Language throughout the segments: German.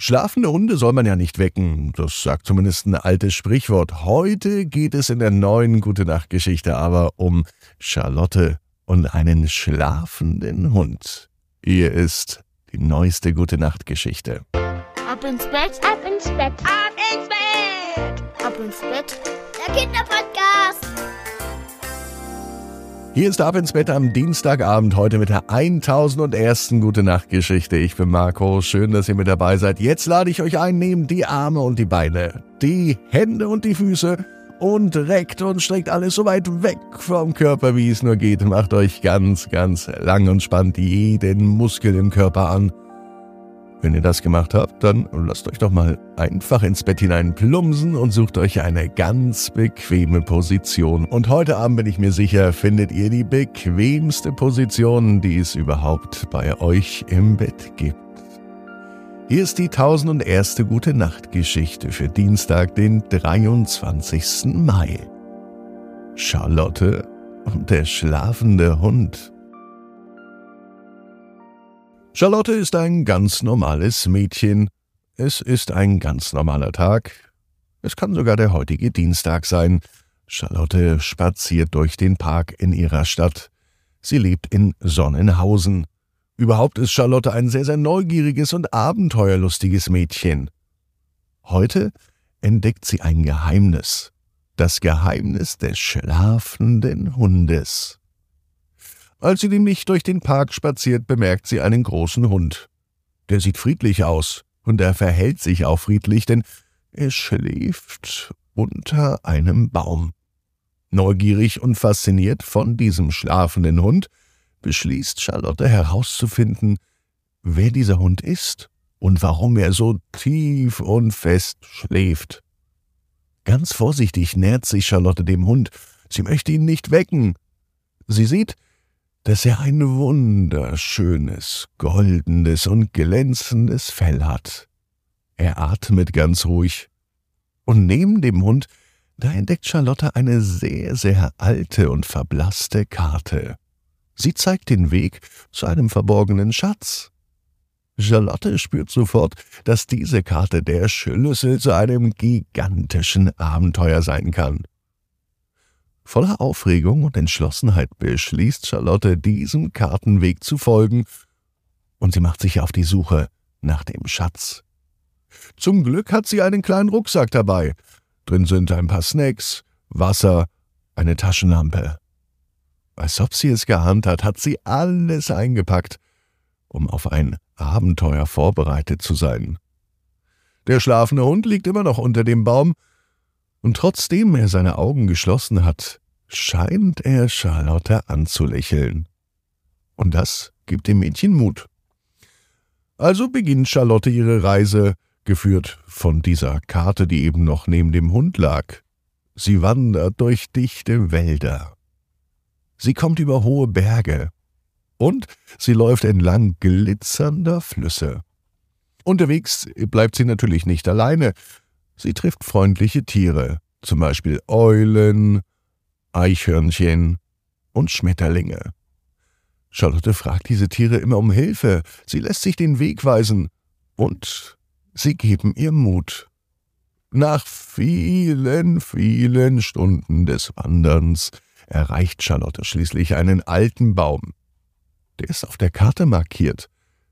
Schlafende Hunde soll man ja nicht wecken, das sagt zumindest ein altes Sprichwort. Heute geht es in der neuen Gute Nacht Geschichte aber um Charlotte und einen schlafenden Hund. Hier ist die neueste Gute Nacht Geschichte. Ab ins Bett, ab ins Bett, ab ins Bett, ab ins Bett. Der Kinderpodcast. Hier ist Ab ins Bett am Dienstagabend, heute mit der 1001. Gute Nacht Geschichte. Ich bin Marco, schön, dass ihr mit dabei seid. Jetzt lade ich euch ein, nehmt die Arme und die Beine, die Hände und die Füße und reckt und streckt alles so weit weg vom Körper, wie es nur geht. Macht euch ganz, ganz lang und spannt jeden Muskel im Körper an. Wenn ihr das gemacht habt, dann lasst euch doch mal einfach ins Bett hinein plumsen und sucht euch eine ganz bequeme Position. Und heute Abend bin ich mir sicher, findet ihr die bequemste Position, die es überhaupt bei euch im Bett gibt. Hier ist die 1001. Gute Nacht Geschichte für Dienstag, den 23. Mai. Charlotte und der schlafende Hund. Charlotte ist ein ganz normales Mädchen. Es ist ein ganz normaler Tag. Es kann sogar der heutige Dienstag sein. Charlotte spaziert durch den Park in ihrer Stadt. Sie lebt in Sonnenhausen. Überhaupt ist Charlotte ein sehr, sehr neugieriges und abenteuerlustiges Mädchen. Heute entdeckt sie ein Geheimnis. Das Geheimnis des schlafenden Hundes. Als sie nämlich durch den Park spaziert, bemerkt sie einen großen Hund. Der sieht friedlich aus, und er verhält sich auch friedlich, denn er schläft unter einem Baum. Neugierig und fasziniert von diesem schlafenden Hund, beschließt Charlotte herauszufinden, wer dieser Hund ist und warum er so tief und fest schläft. Ganz vorsichtig nähert sich Charlotte dem Hund. Sie möchte ihn nicht wecken. Sie sieht, dass er ein wunderschönes, goldenes und glänzendes Fell hat. Er atmet ganz ruhig. Und neben dem Hund, da entdeckt Charlotte eine sehr, sehr alte und verblasste Karte. Sie zeigt den Weg zu einem verborgenen Schatz. Charlotte spürt sofort, dass diese Karte der Schlüssel zu einem gigantischen Abenteuer sein kann. Voller Aufregung und Entschlossenheit beschließt Charlotte, diesem Kartenweg zu folgen, und sie macht sich auf die Suche nach dem Schatz. Zum Glück hat sie einen kleinen Rucksack dabei. Drin sind ein paar Snacks, Wasser, eine Taschenlampe. Als ob sie es geahnt hat, hat sie alles eingepackt, um auf ein Abenteuer vorbereitet zu sein. Der schlafende Hund liegt immer noch unter dem Baum und trotzdem er seine Augen geschlossen hat, scheint er Charlotte anzulächeln. Und das gibt dem Mädchen Mut. Also beginnt Charlotte ihre Reise, geführt von dieser Karte, die eben noch neben dem Hund lag. Sie wandert durch dichte Wälder. Sie kommt über hohe Berge. Und sie läuft entlang glitzernder Flüsse. Unterwegs bleibt sie natürlich nicht alleine, Sie trifft freundliche Tiere, zum Beispiel Eulen, Eichhörnchen und Schmetterlinge. Charlotte fragt diese Tiere immer um Hilfe, sie lässt sich den Weg weisen und sie geben ihr Mut. Nach vielen, vielen Stunden des Wanderns erreicht Charlotte schließlich einen alten Baum. Der ist auf der Karte markiert,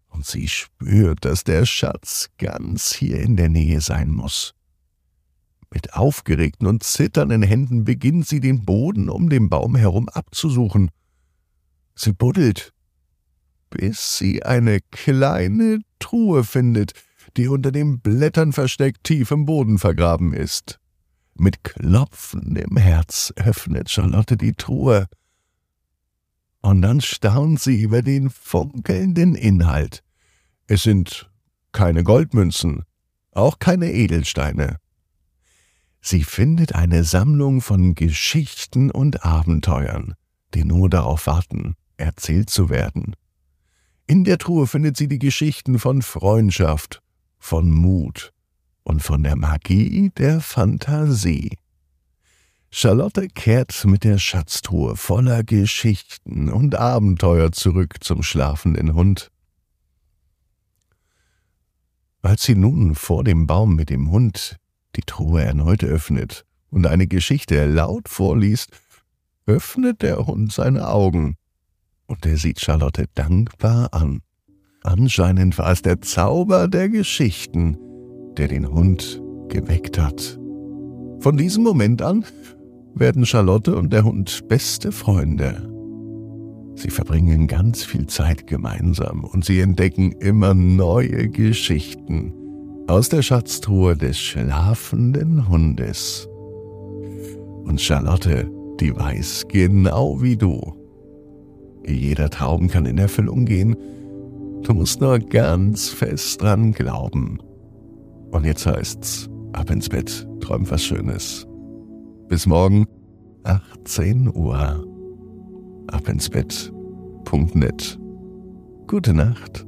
und sie spürt, dass der Schatz ganz hier in der Nähe sein muss. Mit aufgeregten und zitternden Händen beginnt sie den Boden um den Baum herum abzusuchen. Sie buddelt, bis sie eine kleine Truhe findet, die unter den Blättern versteckt tief im Boden vergraben ist. Mit klopfendem Herz öffnet Charlotte die Truhe. Und dann staunt sie über den funkelnden Inhalt. Es sind keine Goldmünzen, auch keine Edelsteine. Sie findet eine Sammlung von Geschichten und Abenteuern, die nur darauf warten, erzählt zu werden. In der Truhe findet sie die Geschichten von Freundschaft, von Mut und von der Magie der Fantasie. Charlotte kehrt mit der Schatztruhe voller Geschichten und Abenteuer zurück zum schlafenden Hund. Als sie nun vor dem Baum mit dem Hund die Truhe erneut öffnet und eine Geschichte laut vorliest, öffnet der Hund seine Augen und er sieht Charlotte dankbar an. Anscheinend war es der Zauber der Geschichten, der den Hund geweckt hat. Von diesem Moment an werden Charlotte und der Hund beste Freunde. Sie verbringen ganz viel Zeit gemeinsam und sie entdecken immer neue Geschichten aus der Schatztruhe des schlafenden Hundes. Und Charlotte, die weiß genau wie du. Jeder Traum kann in Erfüllung gehen, du musst nur ganz fest dran glauben. Und jetzt heißt's, ab ins Bett, träum was Schönes. Bis morgen, 18 Uhr. Ab ins Bett. Punkt net. Gute Nacht.